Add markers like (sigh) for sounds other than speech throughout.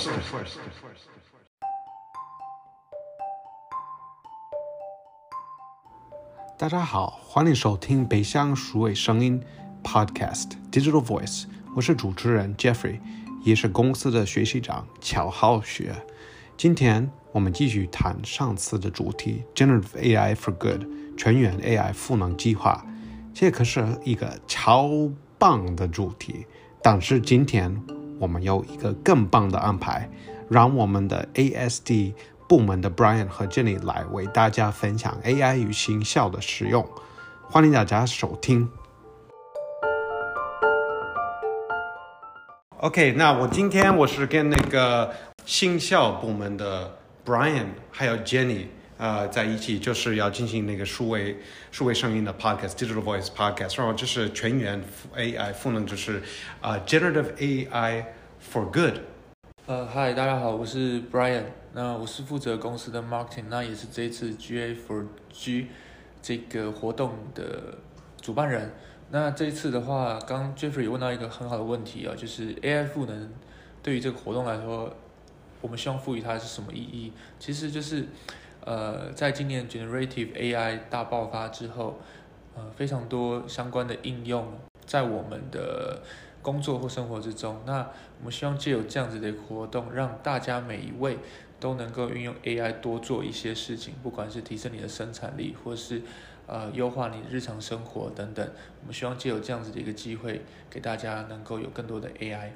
first. 大家好，欢迎收听北向数位声音 Podcast Digital Voice，我是主持人 Jeffrey，也是公司的学习长乔浩学。今天我们继续谈上次的主题 Generative AI for Good 全员 AI 赋能计划，这可是一个超棒的主题。但是今天我们有一个更棒的安排，让我们的 ASD 部门的 Brian 和 Jenny 来为大家分享 AI 与行销的使用。欢迎大家收听。OK，那我今天我是跟那个新校部门的 Brian 还有 Jenny 呃在一起，就是要进行那个数位数位声音的 podcast Digital Voice podcast，然后就是全员 AI 赋能，就是呃 Generative AI for Good。呃，嗨，大家好，我是 Brian，那我是负责公司的 marketing，那也是这一次 GA for G 这个活动的主办人。那这一次的话，刚 Jeffrey 问到一个很好的问题啊，就是 AI 赋能对于这个活动来说，我们希望赋予它是什么意义？其实就是呃，在今年 Generative AI 大爆发之后，呃，非常多相关的应用在我们的工作或生活之中。那我们希望借有这样子的活动，让大家每一位都能够运用 AI 多做一些事情，不管是提升你的生产力，或是呃优化你日常生活等等。我们希望借有这样子的一个机会，给大家能够有更多的 AI。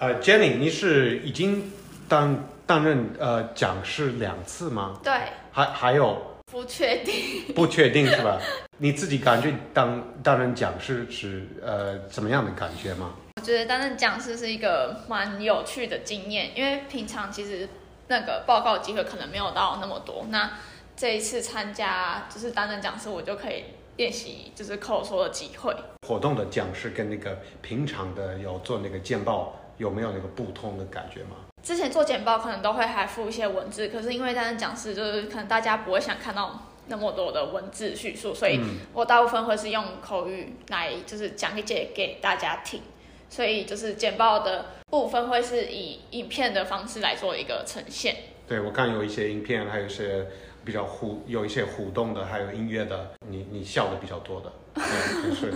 呃，Jenny，你是已经担担任呃讲师两次吗？对，还还有不确定。不确定是吧？你自己感觉当担任讲师是呃怎么样的感觉吗？我觉得担任讲师是一个蛮有趣的经验，因为平常其实那个报告机会可能没有到那么多。那这一次参加就是担任讲师，我就可以练习就是口说的机会。活动的讲师跟那个平常的有做那个简报有没有那个不通的感觉吗？之前做简报可能都会还附一些文字，可是因为担任讲师，就是可能大家不会想看到那么多的文字叙述，所以嗯我大部分会是用口语来就是讲解给大家听。所以就是简报的部分会是以影片的方式来做一个呈现。对我看有一些影片，还有一些比较互有一些互动的，还有音乐的，你你笑的比较多的，对，是。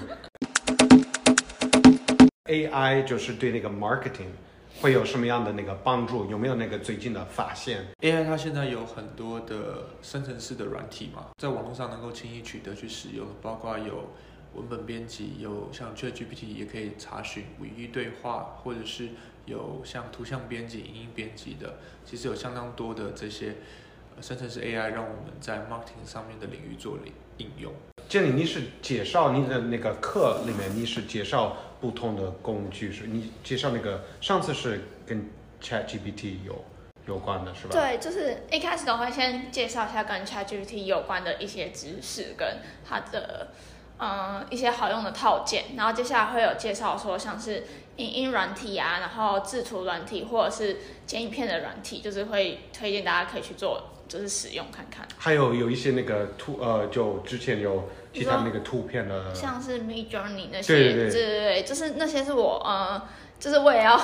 AI 就是对那个 marketing 会有什么样的那个帮助？有没有那个最近的发现？AI 它现在有很多的生成式的软体嘛，在网络上能够轻易取得去使用，包括有文本编辑，有像 ChatGPT 也可以查询语义对话，或者是有像图像编辑、影音编辑的，其实有相当多的这些呃生成式 AI 让我们在 marketing 上面的领域做应用。这里你是介绍你的那个课里面，你是介绍不同的工具，是你介绍那个上次是跟 ChatGPT 有有关的是吧？对，就是一开始都会先介绍一下跟 ChatGPT 有关的一些知识跟它的嗯一些好用的套件，然后接下来会有介绍说像是影音软体啊，然后制图软体或者是剪影片的软体，就是会推荐大家可以去做，就是使用看看。还有有一些那个图呃，就之前有其他那个图片的，像是 Mid Journey 那些，对对对就是那些是我呃，就是我也要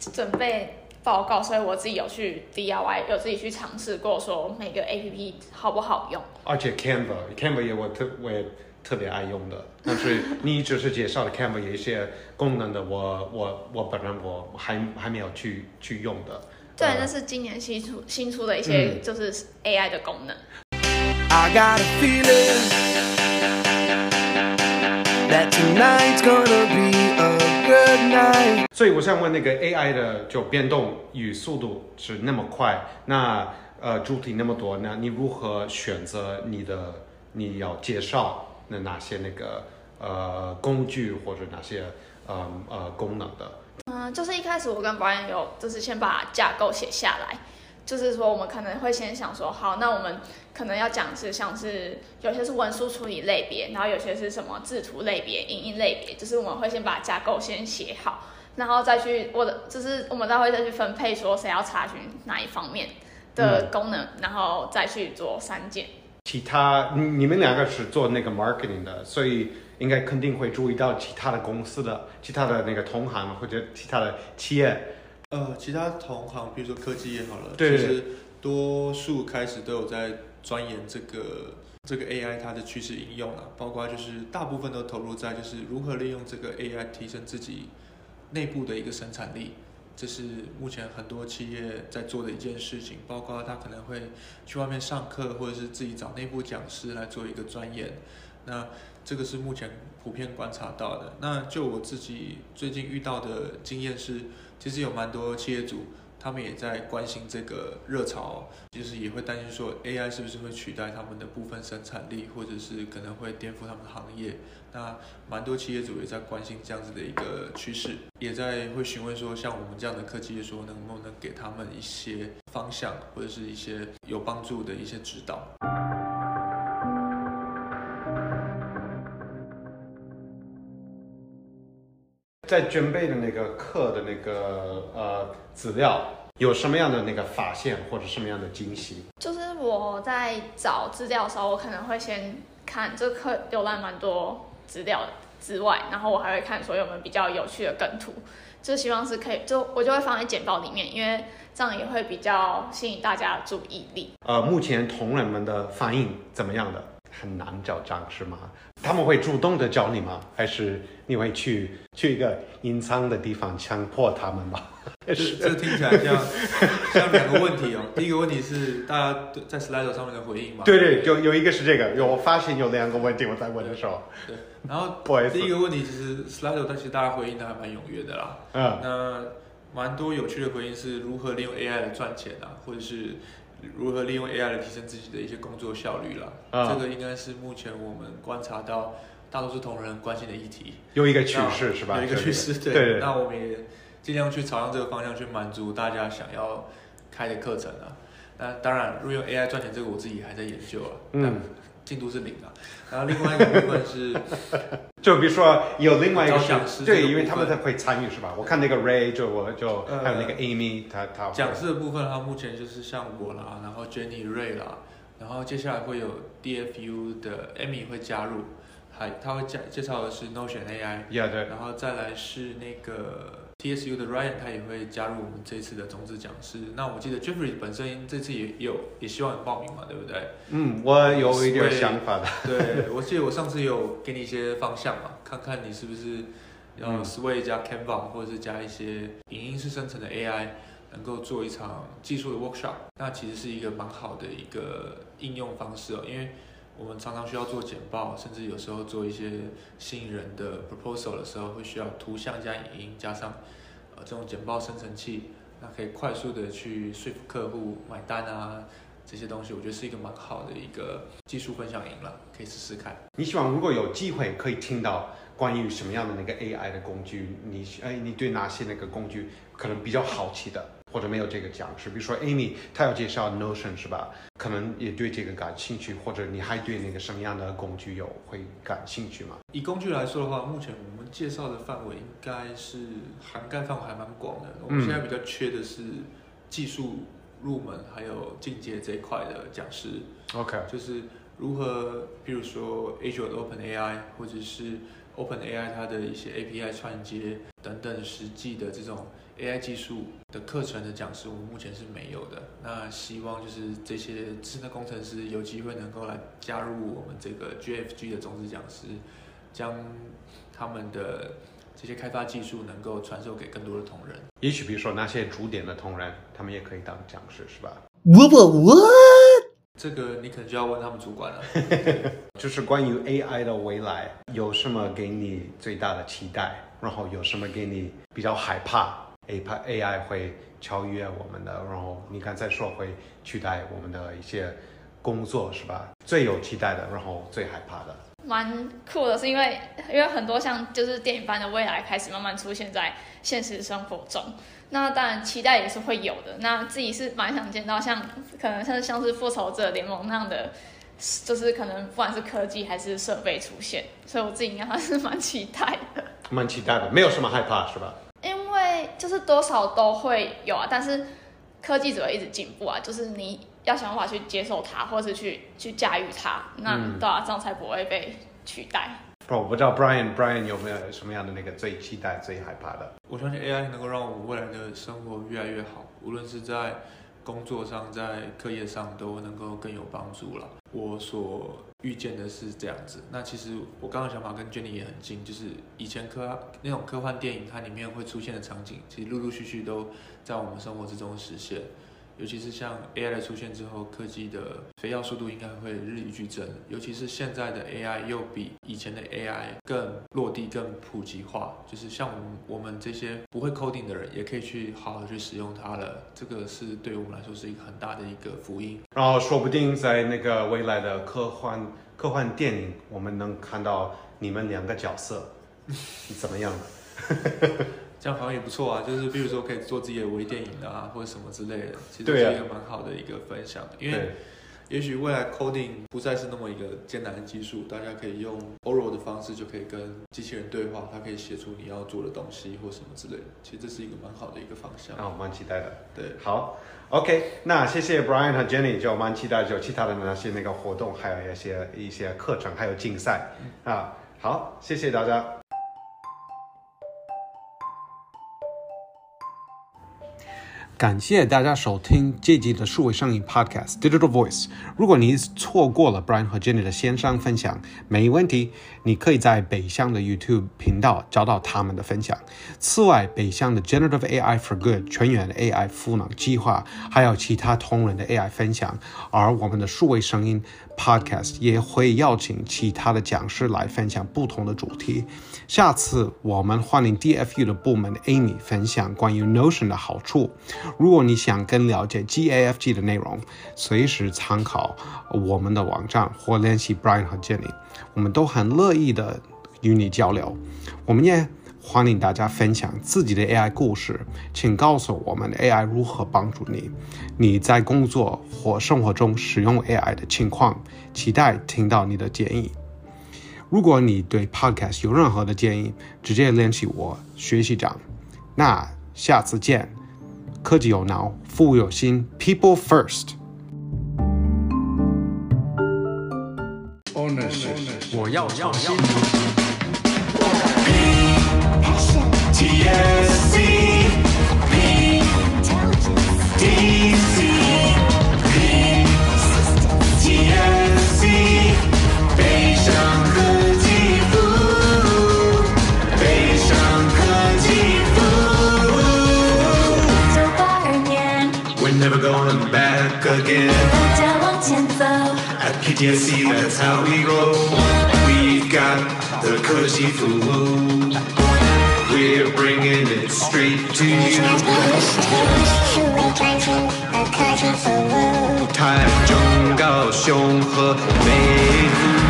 准备报告，所以我自己有去 DIY，有自己去尝试过，说每个 APP 好不好用。而且 Canva，Canva 也我特我也特别爱用的，但是你只是介绍了 Canva 有一些功能的，我我我本人我还还没有去去用的。对，呃那是今年新出新出的一些嗯就是 AI 的功能。I got a feeling that tonight's gonna be a good night. 所以我想问，那个 AI 的就变动与速度是那么快，那呃主题那么多，那你如何选择你的你要介绍那哪些那个呃工具或者哪些呃呃功能的？嗯，就是一开始我跟 Brian 有，就是先把架构写下来，就是说我们可能会先想说，好，那我们可能要讲是像是有些是文书处理类别，然后有些是什么制图类别、影音类别，就是我们会先把架构先写好，然后再去我的就是我们再会再去分配说谁要查询哪一方面的功能，然后再去做删减。其他你你们两个是做那个 marketing 的，所以应该肯定会注意到其他的公司的、其他的那个同行或者其他的企业。呃，其他同行，比如说科技也好了，对其实多数开始都有在钻研这个这个 AI 它的趋势应用啊，包括就是大部分都投入在就是如何利用这个 AI 提升自己内部的一个生产力，这是目前很多企业在做的一件事情，包括他可能会去外面上课，或者是自己找内部讲师来做一个钻研。那这个是目前普遍观察到的。那就我自己最近遇到的经验是，其实有蛮多企业主，他们也在关心这个热潮，就是也会担心说 AI 是不是会取代他们的部分生产力，或者是可能会颠覆他们的行业。那蛮多企业主也在关心这样子的一个趋势，也在会询问说，像我们这样的科技业说，能不能给他们一些方向，或者是一些有帮助的一些指导。在准备的那个课的那个呃资料，有什么样的那个发现或者什么样的惊喜？就是我在找资料的时候，我可能会先看这个课浏览蛮多资料之外，然后我还会看所有我们比较有趣的梗图，就希望是可以，就我就会放在简报里面，因为这样也会比较吸引大家的注意力。呃，目前同仁们的反应怎么样的？很难找讲师吗？他们会主动的找你吗？还是你会去去一个隐藏的地方强迫他们吗？这这听起来像像两个问题哦。(laughs) 第一个问题是大家对在 Slido 上面的回应嘛？对对，有有一个是这个，有我发现有两个问题我在问的时候，对。然后 (laughs) 第一个问题其实 Slido，但其实大家回应的还蛮踊跃的啦。嗯，那蛮多有趣的回应是如何利用 AI 来赚钱啊，或者是如何利用 AI 来提升自己的一些工作效率啦。啊这个应该是目前我们观察到大多数同仁关心的议题。有一个趋势是吧？有一个趋势，对对。对那我们也尽量去朝向这个方向去满足大家想要开的课程啊。那当然，如果用 AI 赚钱，这个我自己还在研究啊，嗯但进度是零的。然后另外一个部分是，(laughs) 就比如说有另外一个讲师对，因为他们会参与是吧？我看那个 Ray 就我就呃还有那个 Amy，他他讲师的部分，它目前就是像我啦，然后 Jenny Ray 啦，然后接下来会有 DFU 的 Amy 会加入，还他会介介绍的是 Notion AI，，Yeah 对，然后再来是那个 TSU 的 Ryan，他也会加入我们这次的种子讲师。那我记得 Jeffrey 本身这次也有也希望你报名嘛，对不对？嗯，我有一点想法的，对，我记得我上次有给你一些方向嘛，看看你是不是要嗯 Sway 加 Canva，或者是加一些影音式生成的 AI，能够做一场技术的 workshop。那其实是一个蛮好的一个应用方式哦，因为我们常常需要做简报，甚至有时候做一些吸引人的 proposal 的时候，会需要图像加影音加上呃这种简报生成器，那可以快速的去说服客户买单啊。这些东西我觉得是一个蛮好的一个技术分享营了，可以试试看。你希望如果有机会可以听到关于什么样的那个 AI 的工具，你哎你对哪些那个工具可能比较好奇的，或者没有这个讲师，比如说 Amy 她要介绍 Notion 是吧？可能也对这个感兴趣，或者你还对那个什么样的工具有会感兴趣吗？以工具来说的话，目前我们介绍的范围应该是涵盖范围还蛮广的。我们现在比较缺的是技术入门还有进阶这一块的讲师，OK，就是如何，比如说 Azure 的 Open AI 或者是 Open AI 它的一些 API 串接等等实际的这种 AI 技术的课程的讲师，我们目前是没有的。那希望就是这些智能工程师有机会能够来加入我们这个 GFG 的种子讲师，将他们的这些开发技术能够传授给更多的同仁。也许比如说那些主点的同仁，他们也可以当讲师是吧？我我我，这个你可能就要问他们主管了。(laughs) 就是关于 AI 的未来，有什么给你最大的期待？然后有什么给你比较害怕？AI AI 会超越我们的，然后你刚才说会取代我们的一些工作是吧？最有期待的，然后最害怕的。蛮酷的，是因为因为很多像就是电影般的未来开始慢慢出现在现实生活中，那当然期待也是会有的。那自己是蛮想见到像可能像像是复仇者联盟那样的，就是可能不管是科技还是设备出现，所以我自己应该还是蛮期待的。蛮期待的，没有什么害怕是吧？是多少都会有啊，但是科技只会一直进步啊，就是你要想办法去接受它，或是去去驾驭它，那嗯对啊，这样才不会被取代。不，我不知道 Brian Brian 有没有什么样的那个最期待、最害怕的？我相信 AI 能够让我们未来的生活越来越好，无论是在工作上、在课业上都能够更有帮助了。我所遇见的是这样子。那其实我刚刚想法跟 Jenny 也很近，就是以前科那种科幻电影它里面会出现的场景，其实陆陆续续都在我们生活之中实现。尤其是像 AI 的出现之后，科技的飞跃速度应该会日益剧增。尤其是现在的 AI 又比以前的 AI 更落地、更普及化。就是像我们我们这些不会 coding 的人，也可以去好好去使用它了。这个是对我们来说是一个很大的一个福音。然后说不定在那个未来的科幻科幻电影，我们能看到你们两个角色怎么样？(laughs) 这样好像也不错啊，就是比如说可以做自己的微电影啊，或者什么之类的，其实是一个蛮好的一个分享。因为，也许未来 coding 不再是那么一个艰难的技术，大家可以用 oral 的方式就可以跟机器人对话，它可以写出你要做的东西或什么之类的。其实这是一个蛮好的一个方向。啊，我蛮期待的。对，好，OK，那谢谢 Brian 和 Jenny，就蛮期待就其他的那些那个活动，还有一些一些课程，还有竞赛啊。好，谢谢大家。感谢大家收听这集的数位声音 Podcast Digital Voice。如果你错过了 Brian 和 Jenny 的线上分享，没问题，你可以在北向的 YouTube 频道找到他们的分享。此外，北向的 Generative AI for Good 全员 AI 赋能计划，还有其他同仁的 AI 分享。而我们的数位声音 Podcast 也会邀请其他的讲师来分享不同的主题。下次我们欢迎 DFU 的部门 Amy 分享关于 Notion 的好处。如果你想更了解 GAFG 的内容，随时参考我们的网站或联系 Brian 和 Jenny，我们都很乐意的与你交流。我们也欢迎大家分享自己的 AI 故事，请告诉我们 AI 如何帮助你，你在工作或生活中使用 AI 的情况，期待听到你的建议。如果你对 Podcast 有任何的建议，直接联系我学习长。那下次见。科技有脑，服务有心，People First。我要创新。TSC. DC. TSC. At PTSC, that's how we roll. We've got the Koji Fu. We're bringing it straight to you. 数位转型和科技服务。台中、高雄和北部。